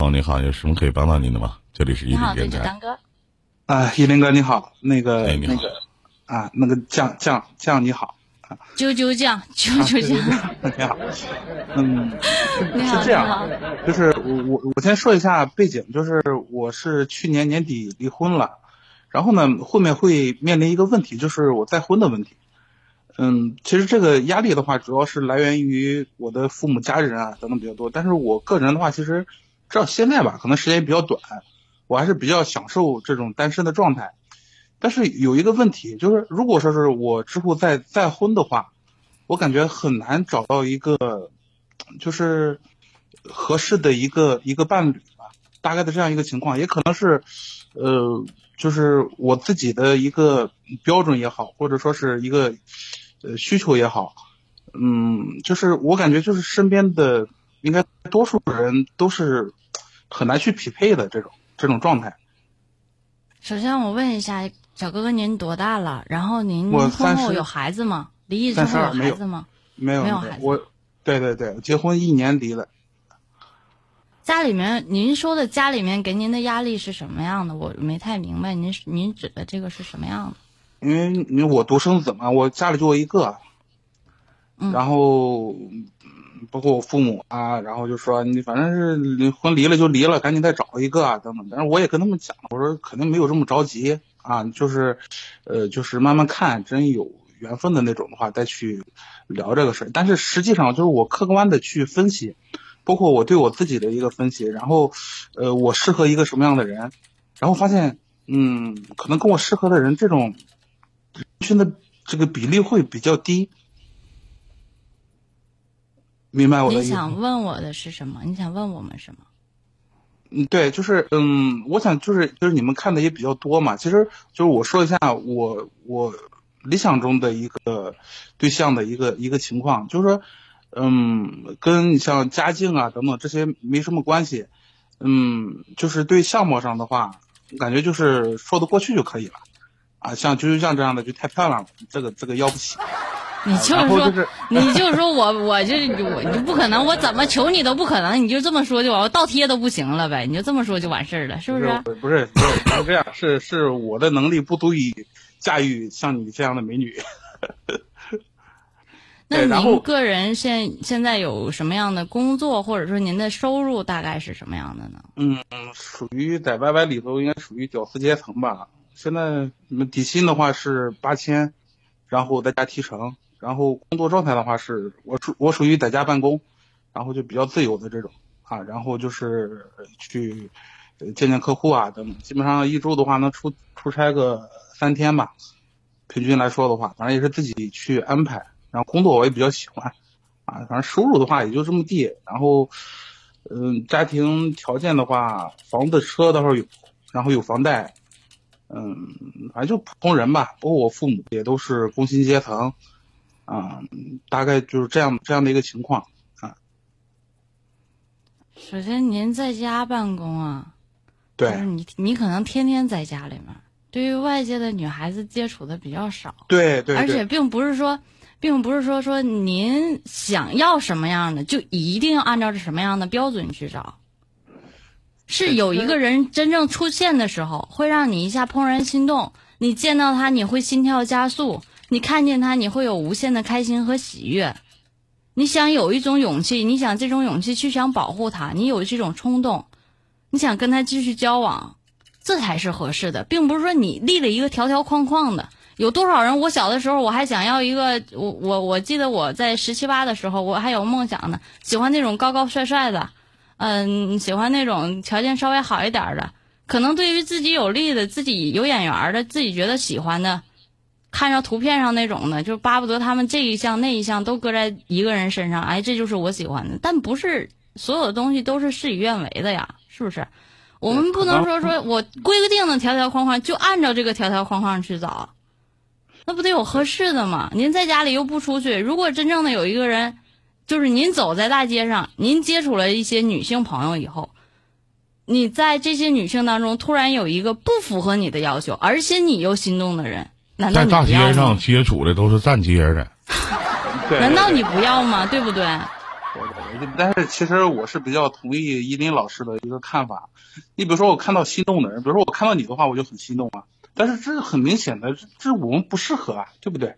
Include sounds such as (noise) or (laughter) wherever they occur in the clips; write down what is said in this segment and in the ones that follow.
哦，你好，有什么可以帮到您的吗？这里是一你好，对，零电台。就当哥。啊，依林哥你好，那个、哎你好那个啊，那个酱酱酱你好，啾啾酱，啾啊啾酱，你好，嗯，(laughs) 你好，是这样。就是我我我先说一下背景，就是我是去年年底离婚了，然后呢后面会面临一个问题，就是我再婚的问题。嗯，其实这个压力的话，主要是来源于我的父母、家人啊等等比较多。但是我个人的话，其实直到现在吧，可能时间也比较短，我还是比较享受这种单身的状态。但是有一个问题，就是如果说是我之后再再婚的话，我感觉很难找到一个就是合适的一个一个伴侣吧，大概的这样一个情况，也可能是呃，就是我自己的一个标准也好，或者说是一个呃需求也好，嗯，就是我感觉就是身边的应该多数人都是很难去匹配的这种这种状态。首先，我问一下，小哥哥您多大了？然后您我30婚后有孩子吗？离异之后有孩子吗？没有没有孩子我，对对对，结婚一年离了。家里面，您说的家里面给您的压力是什么样的？我没太明白，您您指的这个是什么样的？因为因为我独生子嘛，我家里就我一个，嗯然后嗯包括我父母啊，然后就说你反正是离婚离了就离了，赶紧再找一个啊等等。但是我也跟他们讲，我说肯定没有这么着急啊，就是呃就是慢慢看，真有缘分的那种的话再去聊这个事儿。但是实际上就是我客观的去分析，包括我对我自己的一个分析，然后呃我适合一个什么样的人，然后发现嗯可能跟我适合的人这种人群的这个比例会比较低。明白我的意思你？想问我的是什么？你想问我们什么？嗯，对，就是嗯，我想就是就是你们看的也比较多嘛，其实就是我说一下我我理想中的一个对象的一个一个情况，就是说，嗯，跟你像家境啊等等这些没什么关系，嗯，就是对相貌上的话，感觉就是说得过去就可以了，啊，像啾啾酱这样的就太漂亮了，这个这个要不起，你就是说，就是你就是说我，我就我你就不可能，我怎么求你都不可能，你就这么说就完，我倒贴都不行了呗，你就这么说就完事儿了，是不是？不是不是这样，是是我的能力不足以驾驭像你这样的美女。那您个人现现在有什么样的工作，或者说您的收入大概是什么样的呢？嗯，属于在 YY 里头应该属于屌丝阶层吧。现在你们底薪的话是八千，然后再加提成，然后工作状态的话是我属我属于在家办公，然后就比较自由的这种啊，然后就是去见见客户啊等等，基本上一周的话能出出差个三天吧，平均来说的话，反正也是自己去安排。然后工作我也比较喜欢，啊，反正收入的话也就这么地，然后。嗯，家庭条件的话，房子、车倒是有，然后有房贷，嗯，反正就普通人吧。包括我父母也都是工薪阶层，啊、大概就是这样这样的一个情况啊。首先，您在家办公啊，就是对你你可能天天在家里面，对于外界的女孩子接触的比较少，对对而且，并不是说，并不是说说您想要什么样的就一定要按照什么样的标准去找。是有一个人真正出现的时候，会让你一下怦然心动。你见到他，你会心跳加速；你看见他，你会有无限的开心和喜悦。你想有一种勇气，你想这种勇气去想保护他，你有这种冲动，你想跟他继续交往，这才是合适的，并不是说你立了一个条条框框的。有多少人？我小的时候我还想要一个，我我我记得我在十七八的时候，我还有梦想呢，喜欢那种高高帅帅的，嗯，喜欢那种条件稍微好一点的，可能对于自己有利的、自己有眼缘的、自己觉得喜欢的，看着图片上那种的，就巴不得他们这一项那一项都搁在一个人身上，哎，这就是我喜欢的。但不是所有的东西都是事与愿违的呀，是不是？我们不能说说我规定的条条框框就按照这个条条框框去找，那不得有合适的吗？您在家里又不出去，如果真正的有一个人，就是您走在大街上，您接触了一些女性朋友以后，你在这些女性当中突然有一个不符合你的要求，而且你又心动的人，难道在大街上？接触的都是站街的，(laughs) 难道你不要吗？对不对？但是其实我是比较同意依林老师的一个看法。你比如说，我看到心动的人，比如说我看到你的话，我就很心动啊。但是这是很明显的，这这我们不适合啊，对不对？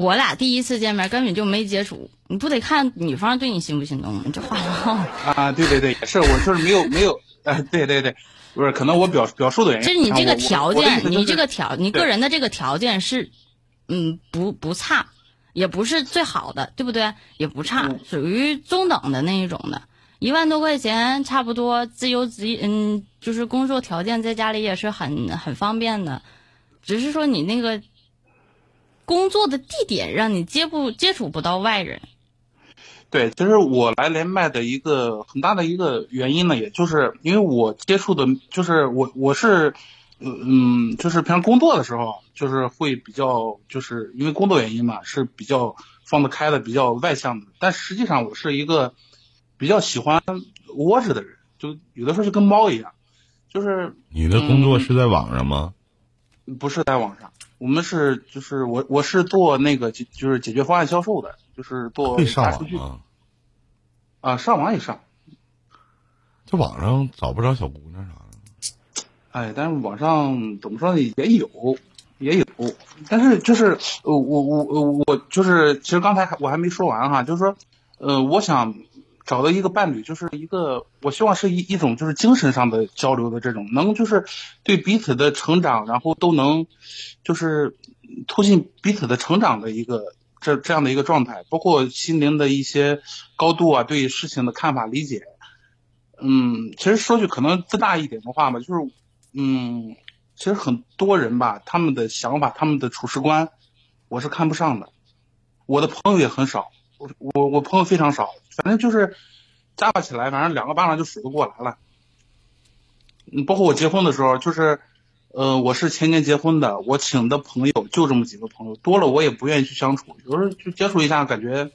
我俩第一次见面根本就没接触，你不得看女方对你心不心动吗？这话 (laughs) 啊，对对对，也是，我就是没有没有，哎，对对对，不是，可能我表表述的原因。就是你这个条件，你这个条，你个人的这个条件是，嗯，不不差，也不是最好的，对不对？也不差，属于中等的那一种的，一万多块钱差不多，自由职业，嗯，就是工作条件在家里也是很很方便的，只是说你那个。工作的地点让你接不接触不到外人，对，其实我来连麦的一个很大的一个原因呢，也就是因为我接触的，就是我我是，嗯，就是平常工作的时候，就是会比较，就是因为工作原因嘛，是比较放得开的，比较外向的。但实际上我是一个比较喜欢窝着的人，就有的时候就跟猫一样，就是你的工作是在网上吗？不是在网上。我们是就是我我是做那个解就是解决方案销售的，就是做大数据啊，上网也上，就网上找不着小姑娘啥的。哎，但是网上怎么说呢，也有也有，但是就是呃我我我就是其实刚才我还没说完哈，就是说呃我想。找到一个伴侣，就是一个我希望是一一种就是精神上的交流的这种，能就是对彼此的成长，然后都能就是促进彼此的成长的一个这这样的一个状态，包括心灵的一些高度啊，对事情的看法理解。嗯，其实说句可能自大一点的话吧，就是嗯，其实很多人吧，他们的想法、他们的处事观，我是看不上的。我的朋友也很少，我我我朋友非常少。反正就是加起来，反正两个巴掌就数得过来了。嗯，包括我结婚的时候，就是呃，我是前年结婚的，我请的朋友就这么几个朋友，多了我也不愿意去相处。有时候就接触一下，感觉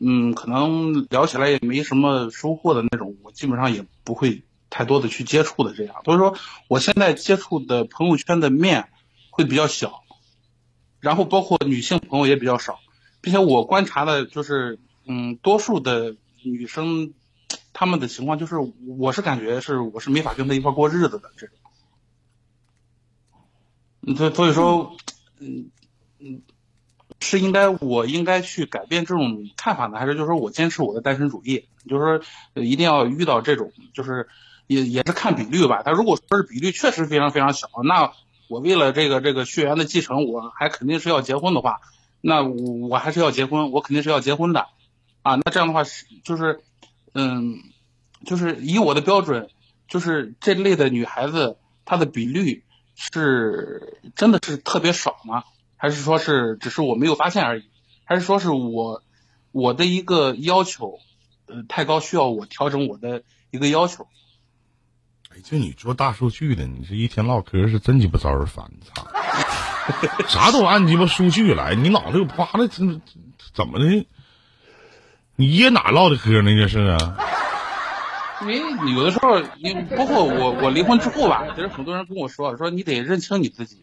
嗯，可能聊起来也没什么收获的那种，我基本上也不会太多的去接触的这样。所以说，我现在接触的朋友圈的面会比较小，然后包括女性朋友也比较少，并且我观察的就是。嗯，多数的女生，她们的情况就是，我是感觉是，我是没法跟她一块过日子的这种。所所以说，嗯嗯，是应该我应该去改变这种看法呢，还是就是说我坚持我的单身主义？就是说，一定要遇到这种，就是也也是看比率吧。他如果说是比率确实非常非常小，那我为了这个这个血缘的继承，我还肯定是要结婚的话，那我我还是要结婚，我肯定是要结婚的。啊，那这样的话是就是，嗯，就是以我的标准，就是这类的女孩子，她的比率是真的是特别少吗？还是说是只是我没有发现而已？还是说是我我的一个要求，呃，太高，需要我调整我的一个要求？哎，就你做大数据的，你这一天唠嗑是真鸡巴招人烦，操！(laughs) 啥都按鸡巴数据来，你脑子有瓜了，怎怎么的？你爷哪唠的嗑呢？这是啊，因为有的时候，你包括我，我离婚之后吧，其实很多人跟我说，说你得认清你自己。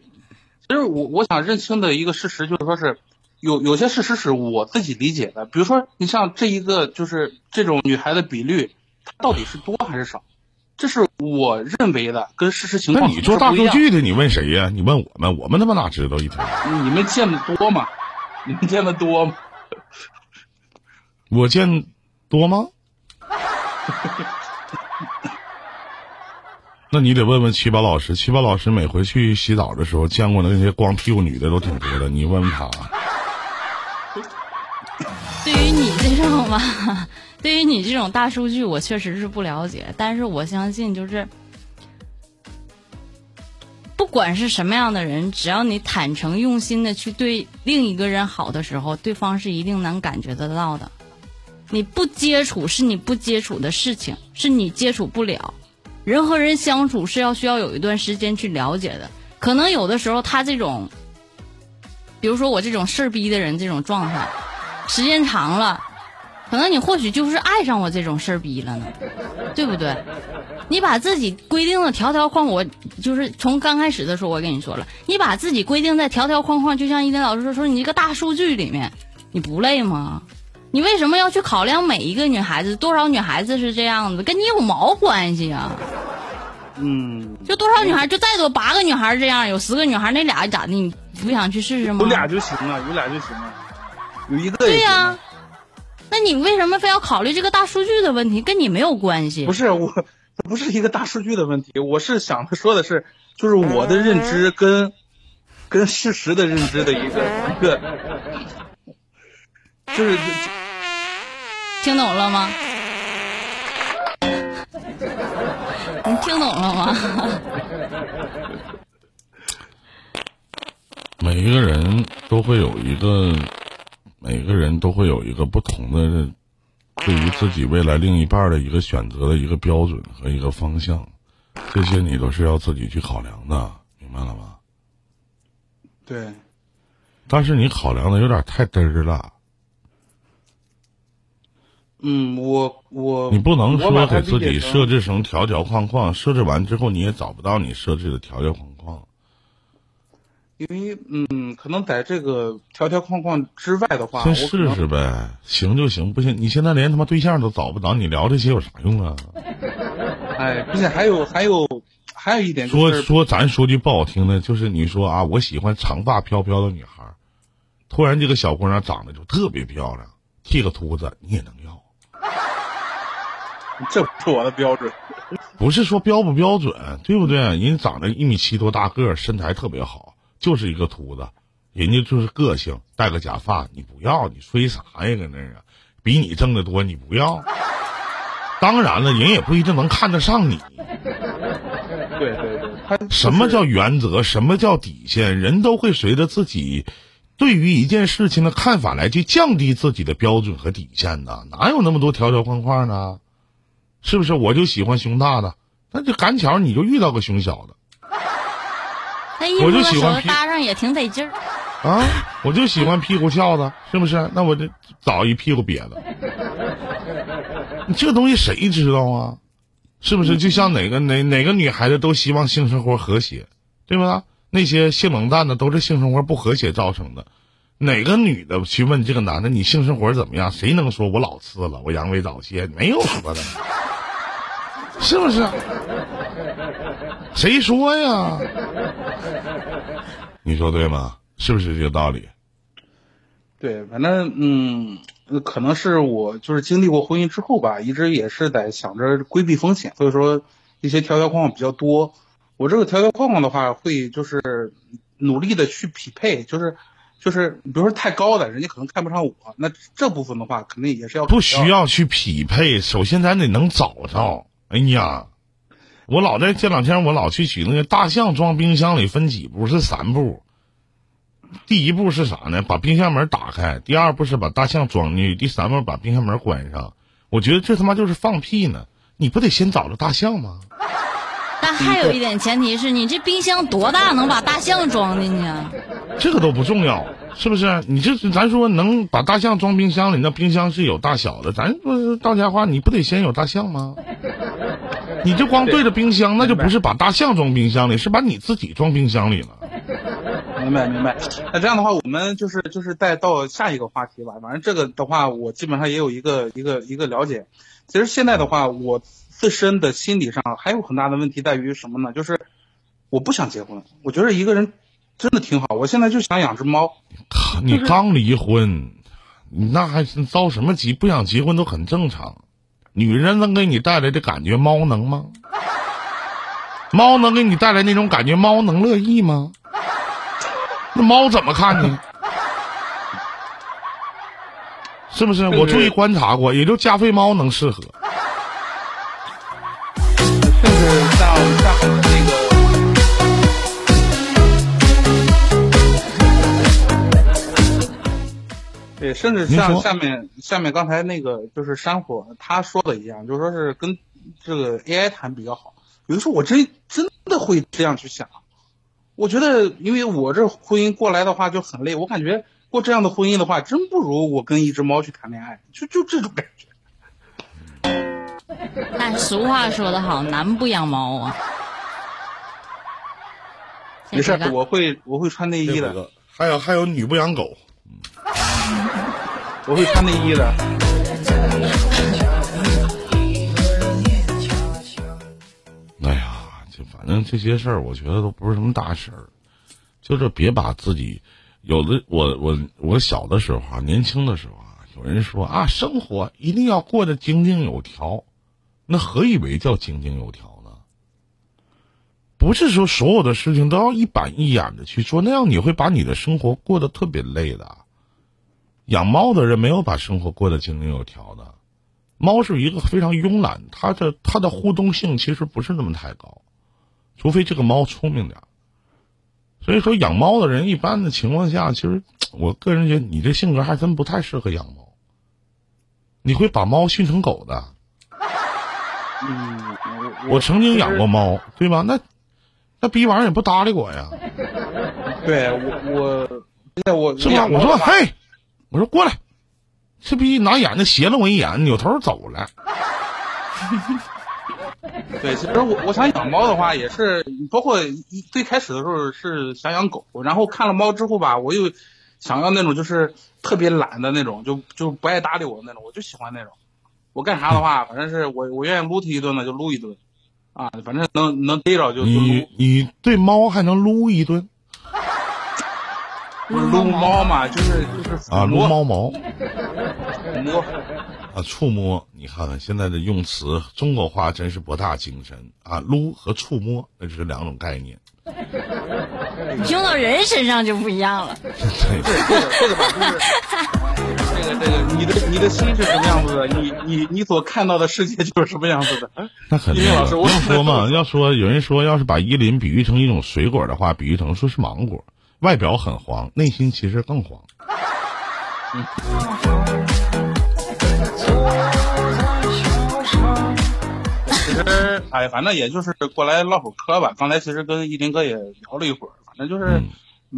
其实我我想认清的一个事实就是说是，有有些事实是我自己理解的。比如说，你像这一个就是这种女孩的比率，它到底是多还是少？这是我认为的，跟事实情况那你做大数据的，你问谁呀？你问我们，我们他妈哪知道一天？你们见的多吗？你们见的多吗？(laughs) 我见多吗？(laughs) 那你得问问七宝老师，七宝老师每回去洗澡的时候，见过的那些光屁股女的都挺多的，你问问他。对于你这种吧，对于你这种大数据，我确实是不了解，但是我相信，就是不管是什么样的人，只要你坦诚用心的去对另一个人好的时候，对方是一定能感觉得到的。你不接触是你不接触的事情，是你接触不了。人和人相处是要需要有一段时间去了解的。可能有的时候他这种，比如说我这种事儿逼的人这种状态，时间长了，可能你或许就是爱上我这种事儿逼了呢，对不对？你把自己规定的条条框，我就是从刚开始的时候我跟你说了，你把自己规定在条条框框，就像一林老师说说你一个大数据里面，你不累吗？你为什么要去考量每一个女孩子？多少女孩子是这样子，跟你有毛关系啊？嗯，就多少女孩，就再多八个女孩这样，有十个女孩，那俩咋的？你不想去试试吗？有俩就行了，有俩就行了，有一个对呀、啊。那你为什么非要考虑这个大数据的问题？跟你没有关系不。是我，这不是一个大数据的问题，我是想说的是，就是我的认知跟跟事实的认知的一个一个，就是 (laughs) 听懂了吗？(laughs) 你听懂了吗？(laughs) 每一个人都会有一个，每个人都会有一个不同的对于自己未来另一半的一个选择的一个标准和一个方向，这些你都是要自己去考量的，明白了吗？对，但是你考量的有点太嘚儿了，嗯，我我你不能说给自己设置成条条框框，设置完之后你也找不到你设置的条条框框。因为嗯，可能在这个条条框框之外的话，先试试呗，行就行，不行你现在连他妈对象都找不着，你聊这些有啥用啊？(laughs) 哎，并且还有还有还有一点就是，说说，咱说句不好听的，就是你说啊，我喜欢长发飘飘的女孩儿，突然这个小姑娘长得就特别漂亮，剃个秃子你也能要，(laughs) 这不是我的标准。(laughs) 不是说标不标准，对不对？人家长得一米七多大个儿，身材特别好，就是一个秃子，人家就是个性，戴个假发，你不要，你吹啥呀？搁那儿啊，比你挣的多，你不要。当然了，人也不一定能看得上你。对对对，他什么叫原则？什么叫底线？人都会随着自己对于一件事情的看法来去降低自己的标准和底线的，哪有那么多条条框框呢？是不是？我就喜欢胸大的，那就赶巧你就遇到个胸小的我就喜欢皮搭上也挺得劲儿。啊，我就喜欢屁股翘的，是不是？那我就找一屁股瘪的。你这东西谁知道啊？是不是？就像哪个哪哪个女孩子都希望性生活和谐，对吧？那些性冷淡的都是性生活不和谐造成的。哪个女的去问这个男的你性生活怎么样？谁能说我老次了，我阳痿早泄？没有说的，是不是？谁说呀？(laughs) 你说对吗？是不是这个道理？对，反正嗯，呃可能是我就是经历过婚姻之后吧，一直也是在想着规避风险，所以说一些条条框框比较多。我这个条条框框的话，会就是努力的去匹配，就是就是比如说太高的，人家可能看不上我，那这部分的话，肯定也是要不需要去匹配，首先咱得能找着。哎呀，我老在这两天，我老去取那个大象装冰箱里分几步，是三步。第一步是啥呢？把冰箱门打开。第二步是把大象装进去。第三步把冰箱门关上。我觉得这他妈就是放屁呢！你不得先找着大象吗？(laughs) 但还有一点前提是你这冰箱多大能把大象装进去啊？这个都不重要，是不是？你这咱说能把大象装冰箱里，那冰箱是有大小的，咱说到家话，你不得先有大象吗？你就光对着冰箱，那就不是把大象装冰箱里，是把你自己装冰箱里了。(laughs) 明白明白。那这样的话，我们就是就是再到下一个话题吧。反正这个的话，我基本上也有一个一个一个了解。其实现在的话，我自身的心理上还有很大的问题在于什么呢？就是我不想结婚。我觉得一个人真的挺好。我现在就想养只猫。你刚离婚，你那还是着什么急？不想结婚都很正常。女人能给你带来的感觉，猫能吗？猫能给你带来那种感觉，猫能乐意吗？那猫怎么看呢？是不是？我注意观察过，也就加菲猫能适合。对，甚至像下面下面刚才那个就是山火他说的一样，就说是跟这个 AI 谈比较好。有的时候我真真的会这样去想，我觉得因为我这婚姻过来的话就很累，我感觉过这样的婚姻的话，真不如我跟一只猫去谈恋爱，就就这种感觉。但 (laughs) 俗话说得好，男不养猫啊。没事我会我会穿内衣的。还有还有女不养狗，我会穿内衣的。哎呀，就反正这些事儿，我觉得都不是什么大事儿，就是别把自己有的我我我小的时候啊，年轻的时候啊，有人说啊，生活一定要过得井井有条，那何以为叫井井有条呢？不是说所有的事情都要一板一眼的去做，那样你会把你的生活过得特别累的。养猫的人没有把生活过得井井有条的。猫是一个非常慵懒，它的它的互动性其实不是那么太高，除非这个猫聪明点儿。所以说，养猫的人一般的情况下，其实我个人觉得你这性格还真不太适合养猫。你会把猫训成狗的。嗯，我曾经养过猫，对吧？那那逼玩意儿也不搭理我呀。对我我我是吧？我说嘿，我说过来。这逼拿眼睛斜了我一眼，扭头走了。(laughs) 对，其实我我想养猫的话，也是包括最开始的时候是想养狗，然后看了猫之后吧，我又想要那种就是特别懒的那种，就就不爱搭理我的那种，我就喜欢那种。我干啥的话，反正是我我愿意撸它一顿呢，就撸一顿，啊，反正能能逮着就就撸。你你对猫还能撸一顿？不是撸猫嘛，就是就是啊，撸猫毛，摸啊，触摸。你看看现在的用词，中国话真是博大精深啊！撸和触摸那是两种概念。用到人身上就不一样了。对，这个这个吧，就是这个这个，你的你的心是什么样子的，你你你所看到的世界就是什么样子的。那肯定。老师，我要说嘛，要说有人说，要是把依林比喻成一种水果的话，比喻成说是芒果。外表很黄，内心其实更黄。其实，哎，反正也就是过来唠会嗑吧。刚才其实跟依林哥也聊了一会儿，反正就是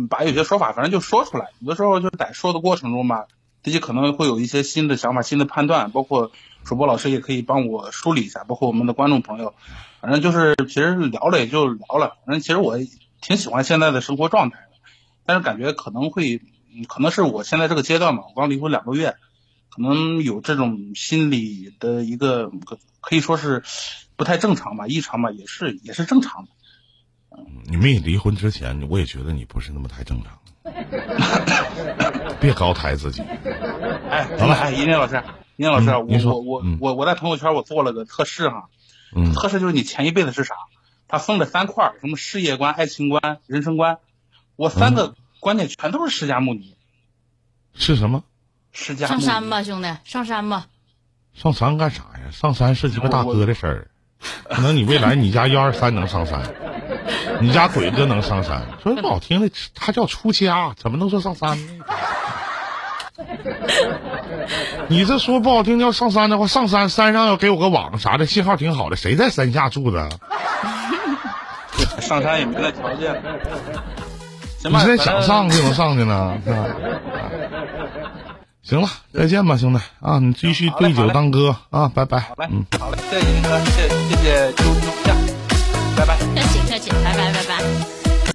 把有些说法，反正就说出来。有的时候就是在说的过程中吧，自己可能会有一些新的想法、新的判断，包括主播老师也可以帮我梳理一下，包括我们的观众朋友。反正就是，其实聊了也就聊了。反正其实我挺喜欢现在的生活状态。但是感觉可能会，可能是我现在这个阶段嘛，我刚离婚两个月，可能有这种心理的一个，可以说是不太正常吧，异常吧，也是也是正常的。你没离婚之前，我也觉得你不是那么太正常。(laughs) 别高抬自己。哎，好了，哎，尹林老师，尹林老师，我我我我我在朋友圈我做了个测试哈，测试就是你前一辈子是啥？他分了三块，什么事业观、爱情观、人生观。我三个观点全都是释迦牟尼，是什么？释迦上山吧，兄弟，上山吧。上山干啥呀？上山是鸡巴大哥的事儿。(laughs) 可能你未来你家幺二三能上山，你家鬼哥能上山。说不好听的，他叫出家，怎么能说上山呢？(laughs) 你这说不好听，要上山的话，上山山上要给我个网啥的，信号挺好的。谁在山下住的？上山也没那条件。你现在想上就能上去呢，(laughs) 是吧？行了，再见吧，兄弟啊！你继续对酒当歌啊！拜拜。好嘞，嗯，好嘞，谢谢哥，谢谢谢谢周周拜拜。